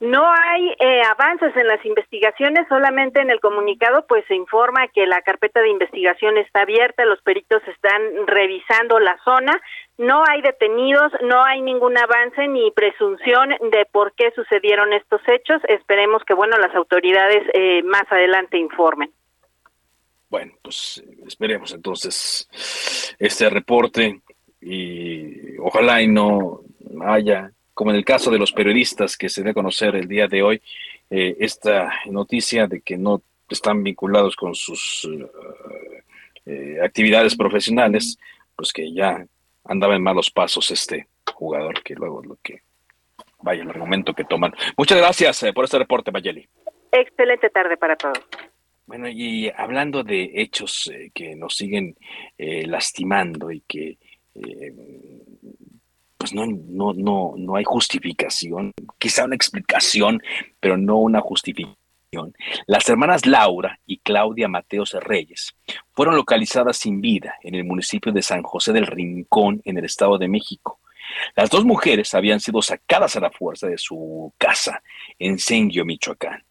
No hay eh, avances en las investigaciones, solamente en el comunicado pues se informa que la carpeta de investigación está abierta, los peritos están revisando la zona, no hay detenidos, no hay ningún avance ni presunción de por qué sucedieron estos hechos. Esperemos que bueno las autoridades eh, más adelante informen. Bueno, pues esperemos entonces este reporte y ojalá y no haya como en el caso de los periodistas que se debe conocer el día de hoy, eh, esta noticia de que no están vinculados con sus eh, actividades profesionales, pues que ya andaba en malos pasos este jugador, que luego lo que vaya el argumento que toman. Muchas gracias por este reporte, Mayeli. Excelente tarde para todos. Bueno, y hablando de hechos que nos siguen eh, lastimando y que pues no, no, no, no hay justificación, quizá una explicación, pero no una justificación. Las hermanas Laura y Claudia Mateos Reyes fueron localizadas sin vida en el municipio de San José del Rincón, en el Estado de México. Las dos mujeres habían sido sacadas a la fuerza de su casa en Senguio, Michoacán.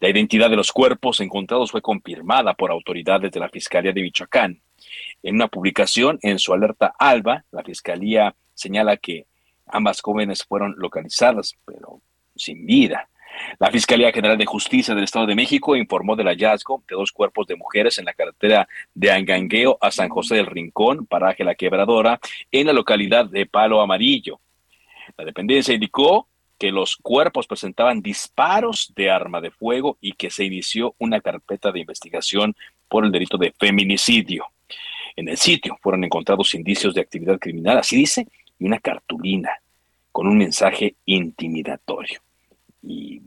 La identidad de los cuerpos encontrados fue confirmada por autoridades de la Fiscalía de Michoacán. En una publicación en su alerta ALBA, la Fiscalía señala que ambas jóvenes fueron localizadas, pero sin vida. La Fiscalía General de Justicia del Estado de México informó del hallazgo de dos cuerpos de mujeres en la carretera de Angangueo a San José del Rincón, paraje La Quebradora, en la localidad de Palo Amarillo. La dependencia indicó que los cuerpos presentaban disparos de arma de fuego y que se inició una carpeta de investigación por el delito de feminicidio. En el sitio fueron encontrados indicios de actividad criminal, así dice, y una cartulina con un mensaje intimidatorio. Y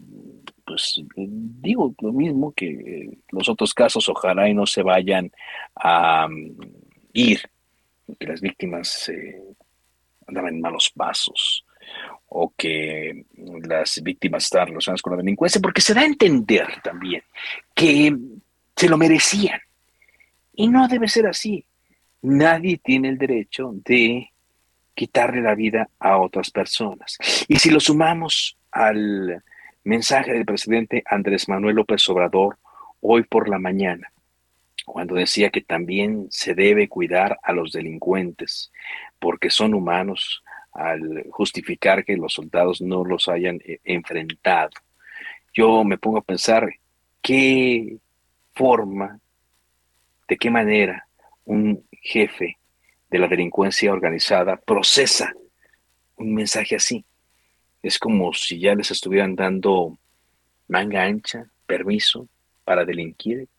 pues digo lo mismo que los otros casos, ojalá y no se vayan a um, ir, que las víctimas eh, andaban en malos pasos o que las víctimas están relacionadas con la delincuencia, porque se da a entender también que se lo merecían. Y no debe ser así. Nadie tiene el derecho de quitarle la vida a otras personas. Y si lo sumamos al mensaje del presidente Andrés Manuel López Obrador hoy por la mañana, cuando decía que también se debe cuidar a los delincuentes, porque son humanos, al justificar que los soldados no los hayan eh, enfrentado. Yo me pongo a pensar qué forma, de qué manera un jefe de la delincuencia organizada procesa un mensaje así. Es como si ya les estuvieran dando manga ancha, permiso para delinquir.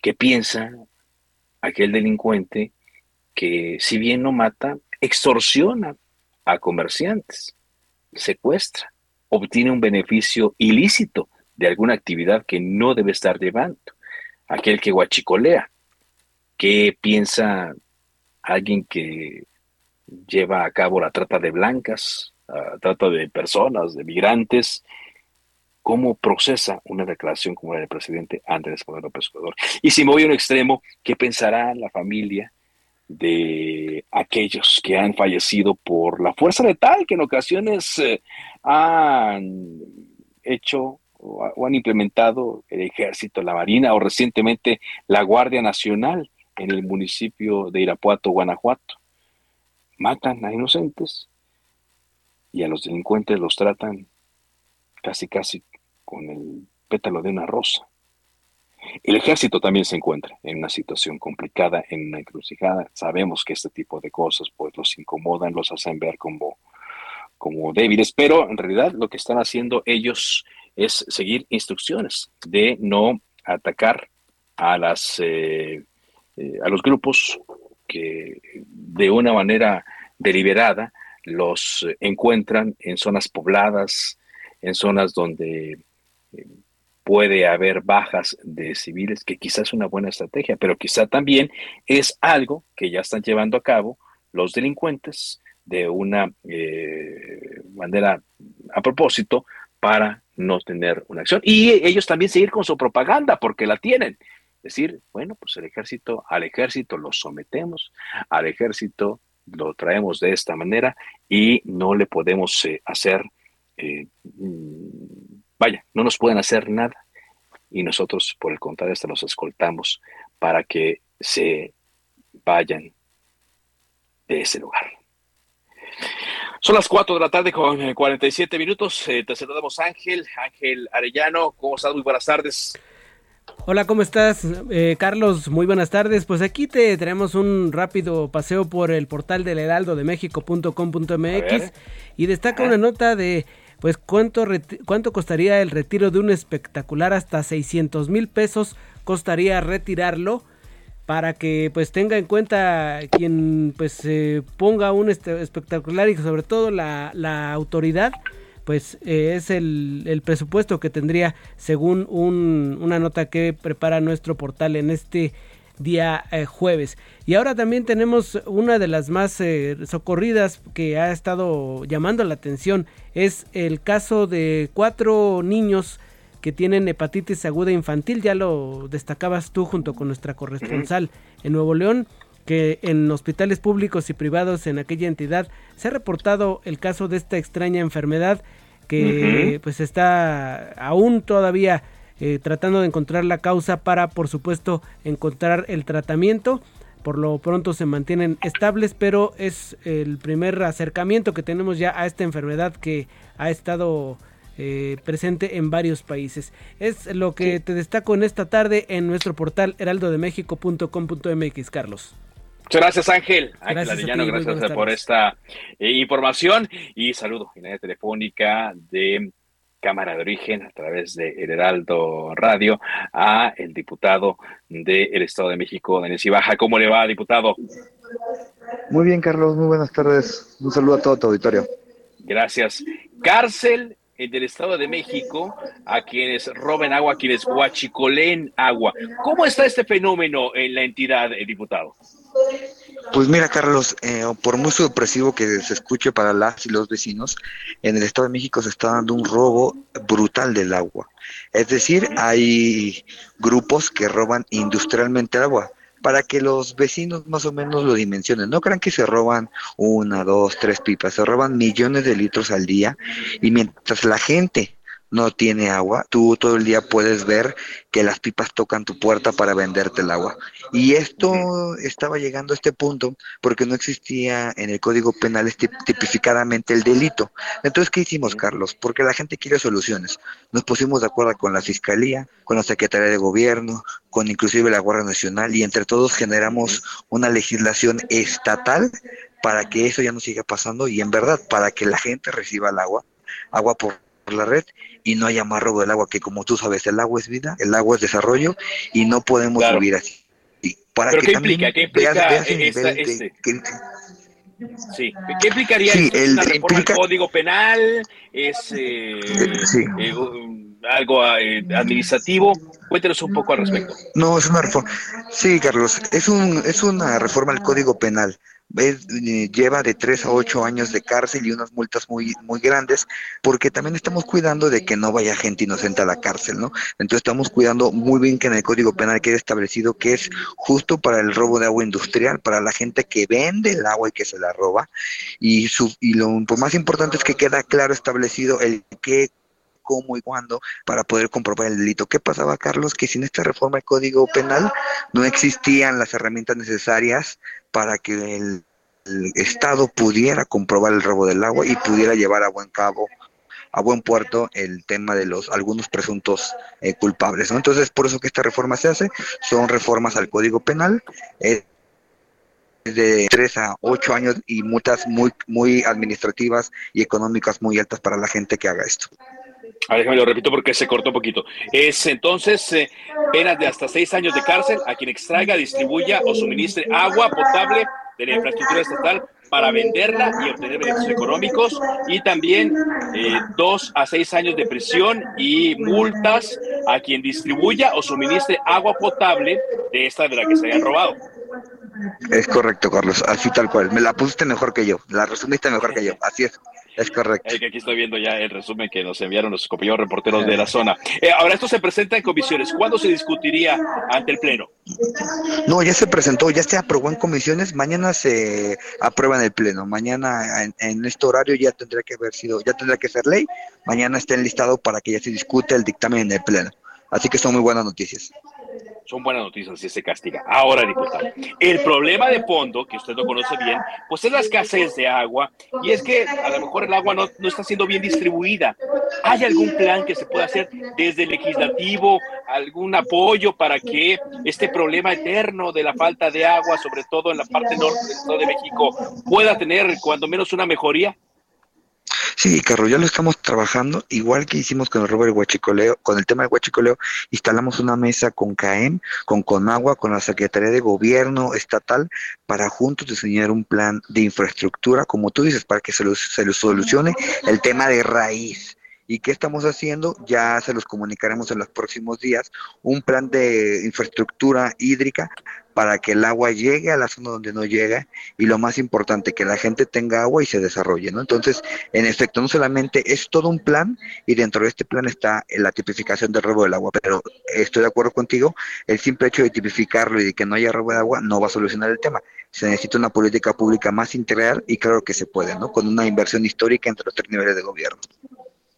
¿Qué piensa aquel delincuente que si bien no mata, extorsiona a comerciantes, secuestra, obtiene un beneficio ilícito de alguna actividad que no debe estar llevando? Aquel que guachicolea. ¿Qué piensa alguien que lleva a cabo la trata de blancas, la trata de personas, de migrantes, cómo procesa una declaración como la del presidente Andrés Manuel López Obrador. Y si me voy a un extremo, ¿qué pensará la familia de aquellos que han fallecido por la fuerza letal que en ocasiones eh, han hecho o han implementado el ejército, la marina o recientemente la Guardia Nacional en el municipio de Irapuato, Guanajuato. Matan a inocentes y a los delincuentes los tratan casi casi con el pétalo de una rosa. El ejército también se encuentra en una situación complicada, en una encrucijada. Sabemos que este tipo de cosas pues los incomodan, los hacen ver como, como débiles, pero en realidad lo que están haciendo ellos es seguir instrucciones de no atacar a las eh, eh, a los grupos que de una manera deliberada los encuentran en zonas pobladas, en zonas donde eh, puede haber bajas de civiles, que quizás es una buena estrategia, pero quizá también es algo que ya están llevando a cabo los delincuentes de una eh, manera a propósito para no tener una acción. Y ellos también seguir con su propaganda, porque la tienen decir, bueno, pues el ejército, al ejército lo sometemos, al ejército lo traemos de esta manera y no le podemos eh, hacer, eh, mm, vaya, no nos pueden hacer nada y nosotros por el contrario hasta los escoltamos para que se vayan de ese lugar. Son las 4 de la tarde con 47 minutos. Eh, te saludamos Ángel, Ángel Arellano. ¿Cómo estás? Muy buenas tardes. Hola, ¿cómo estás? Eh, Carlos, muy buenas tardes. Pues aquí te tenemos un rápido paseo por el portal del heraldo de México.com.mx y destaca una nota de pues cuánto, cuánto costaría el retiro de un espectacular hasta 600 mil pesos costaría retirarlo para que pues tenga en cuenta quien pues ponga un este espectacular y sobre todo la, la autoridad pues eh, es el, el, presupuesto que tendría según un, una nota que prepara nuestro portal en este día eh, jueves. Y ahora también tenemos una de las más eh, socorridas que ha estado llamando la atención. Es el caso de cuatro niños que tienen hepatitis aguda infantil. Ya lo destacabas tú junto con nuestra corresponsal en Nuevo León que en hospitales públicos y privados en aquella entidad se ha reportado el caso de esta extraña enfermedad que pues está aún todavía eh, tratando de encontrar la causa para, por supuesto, encontrar el tratamiento. Por lo pronto se mantienen estables, pero es el primer acercamiento que tenemos ya a esta enfermedad que ha estado eh, presente en varios países. Es lo que te destaco en esta tarde en nuestro portal heraldodemexico.com.mx, Carlos. Muchas gracias, Ángel. Ángel Arellano, gracias por esta eh, información y saludo en la telefónica de Cámara de Origen a través de El Heraldo Radio a el diputado del Estado de México, Denis Baja. ¿Cómo le va, diputado? Muy bien, Carlos, muy buenas tardes. Un saludo a todo tu auditorio. Gracias. Cárcel en el Estado de México a quienes roben agua, a quienes guachicoleen agua. ¿Cómo está este fenómeno en la entidad, eh, diputado? Pues mira, Carlos, eh, por muy sorpresivo que se escuche para las y los vecinos, en el Estado de México se está dando un robo brutal del agua. Es decir, hay grupos que roban industrialmente agua para que los vecinos más o menos lo dimensionen. No crean que se roban una, dos, tres pipas, se roban millones de litros al día y mientras la gente no tiene agua, tú todo el día puedes ver que las pipas tocan tu puerta para venderte el agua. Y esto estaba llegando a este punto porque no existía en el Código Penal tipificadamente el delito. Entonces, ¿qué hicimos, Carlos? Porque la gente quiere soluciones. Nos pusimos de acuerdo con la Fiscalía, con la Secretaría de Gobierno, con inclusive la Guardia Nacional y entre todos generamos una legislación estatal para que eso ya no siga pasando y en verdad para que la gente reciba el agua, agua por la red y no haya más robo del agua, que como tú sabes, el agua es vida, el agua es desarrollo y no podemos vivir así. Para ¿Pero que qué implica? ¿Qué implica este? Sí. ¿Qué implicaría el, una reforma del Código Penal? ¿Es eh, eh, algo eh, administrativo? Cuéntenos un poco al respecto. No, es una reforma. Sí, Carlos, es, un, es una reforma al Código Penal eh, lleva de tres a ocho años de cárcel y unas multas muy, muy grandes, porque también estamos cuidando de que no vaya gente inocente a la cárcel, ¿no? Entonces estamos cuidando muy bien que en el Código Penal quede establecido que es justo para el robo de agua industrial, para la gente que vende el agua y que se la roba, y, su, y lo más importante es que queda claro establecido el qué cómo y cuándo para poder comprobar el delito. ¿Qué pasaba, Carlos? Que sin esta reforma del Código Penal no existían las herramientas necesarias para que el, Estado pudiera comprobar el robo del agua y pudiera llevar a buen cabo a buen puerto el tema de los algunos presuntos eh, culpables. Entonces, por eso que esta reforma se hace, son reformas al Código Penal, eh, de tres a ocho años y multas muy, muy administrativas y económicas muy altas para la gente que haga esto. A déjame lo repito porque se cortó un poquito. Es entonces eh, penas de hasta seis años de cárcel a quien extraiga, distribuya o suministre agua potable de la infraestructura estatal para venderla y obtener beneficios económicos y también eh, dos a seis años de prisión y multas a quien distribuya o suministre agua potable de esta de la que se hayan robado. Es correcto, Carlos, así tal cual. Me la pusiste mejor que yo, la resumiste mejor que yo, así es. Es correcto. que aquí estoy viendo ya el resumen que nos enviaron los compañeros reporteros de la zona. Eh, ahora, esto se presenta en comisiones. ¿Cuándo se discutiría ante el Pleno? No, ya se presentó, ya se aprobó en comisiones. Mañana se aprueba en el Pleno. Mañana, en, este horario, ya tendría que haber sido, ya tendría que ser ley. Mañana está enlistado para que ya se discute el dictamen en el Pleno. Así que son muy buenas noticias son buenas noticias si se castiga. Ahora, diputado, el problema de fondo, que usted lo conoce bien, pues es la escasez de agua y es que a lo mejor el agua no, no está siendo bien distribuida. ¿Hay algún plan que se pueda hacer desde el legislativo, algún apoyo para que este problema eterno de la falta de agua, sobre todo en la parte norte del Estado de México, pueda tener cuando menos una mejoría? Sí, Carlos, ya lo estamos trabajando, igual que hicimos con el del huachicoleo, con el tema del huachicoleo, instalamos una mesa con CAEM, con Conagua, con la Secretaría de Gobierno Estatal, para juntos diseñar un plan de infraestructura, como tú dices, para que se, se solucione el tema de raíz. ¿Y qué estamos haciendo? Ya se los comunicaremos en los próximos días, un plan de infraestructura hídrica para que el agua llegue a la zona donde no llega y lo más importante, que la gente tenga agua y se desarrolle, ¿no? Entonces, en efecto, no solamente es todo un plan y dentro de este plan está la tipificación del robo del agua, pero estoy de acuerdo contigo, el simple hecho de tipificarlo y de que no haya robo de agua no va a solucionar el tema. Se necesita una política pública más integral y claro que se puede, ¿no? Con una inversión histórica entre los tres niveles de gobierno.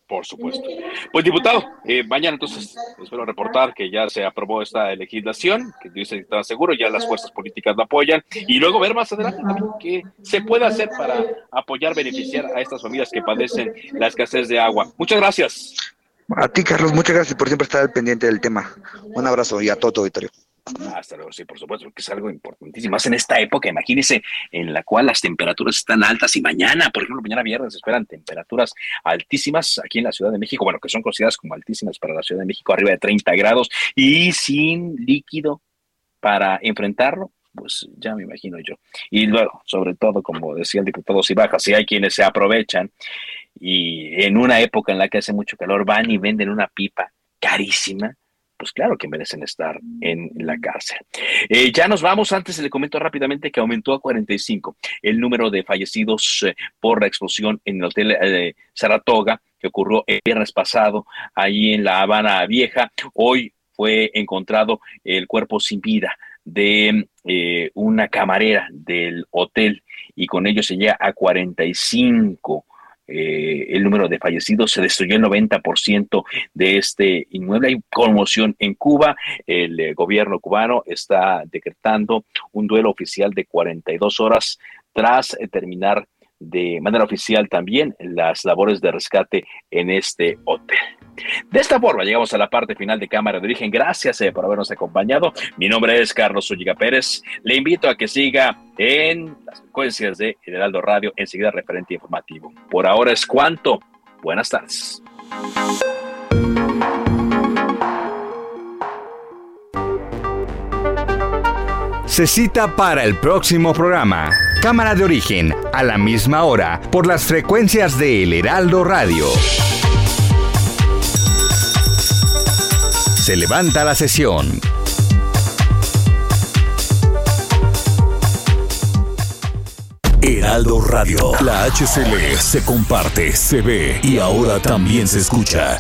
Por supuesto. Pues diputado, eh, mañana entonces espero reportar que ya se aprobó esta legislación, que dice que está seguro, ya las fuerzas políticas la apoyan, y luego ver más adelante qué se puede hacer para apoyar, beneficiar a estas familias que padecen la escasez de agua. Muchas gracias. A ti, Carlos, muchas gracias por siempre estar al pendiente del tema. Un abrazo y a todo tu auditorio. Hasta luego, sí, por supuesto, que es algo importantísimo. Más en esta época, imagínense, en la cual las temperaturas están altas y mañana, por ejemplo, mañana viernes esperan temperaturas altísimas aquí en la Ciudad de México, bueno, que son consideradas como altísimas para la Ciudad de México, arriba de 30 grados y sin líquido para enfrentarlo, pues ya me imagino yo. Y luego, sobre todo, como decía el diputado Sibaja, si hay quienes se aprovechan y en una época en la que hace mucho calor van y venden una pipa carísima, pues claro que merecen estar en la cárcel. Eh, ya nos vamos, antes le comento rápidamente que aumentó a 45 el número de fallecidos eh, por la explosión en el Hotel eh, Saratoga, que ocurrió el viernes pasado ahí en La Habana Vieja. Hoy fue encontrado el cuerpo sin vida de una camarera del hotel y con ello se llega a 45 eh, el número de fallecidos, se destruyó el 90% de este inmueble. Hay conmoción en Cuba. El eh, gobierno cubano está decretando un duelo oficial de 42 horas tras terminar de manera oficial también las labores de rescate en este hotel. De esta forma llegamos a la parte final de Cámara de Origen. Gracias por habernos acompañado. Mi nombre es Carlos Ulliga Pérez. Le invito a que siga en las frecuencias de Heraldo Radio, enseguida referente informativo. Por ahora es cuanto. Buenas tardes. Se cita para el próximo programa. Cámara de origen, a la misma hora, por las frecuencias de El Heraldo Radio. Se levanta la sesión. Heraldo Radio. La HCL se comparte, se ve y ahora también se escucha.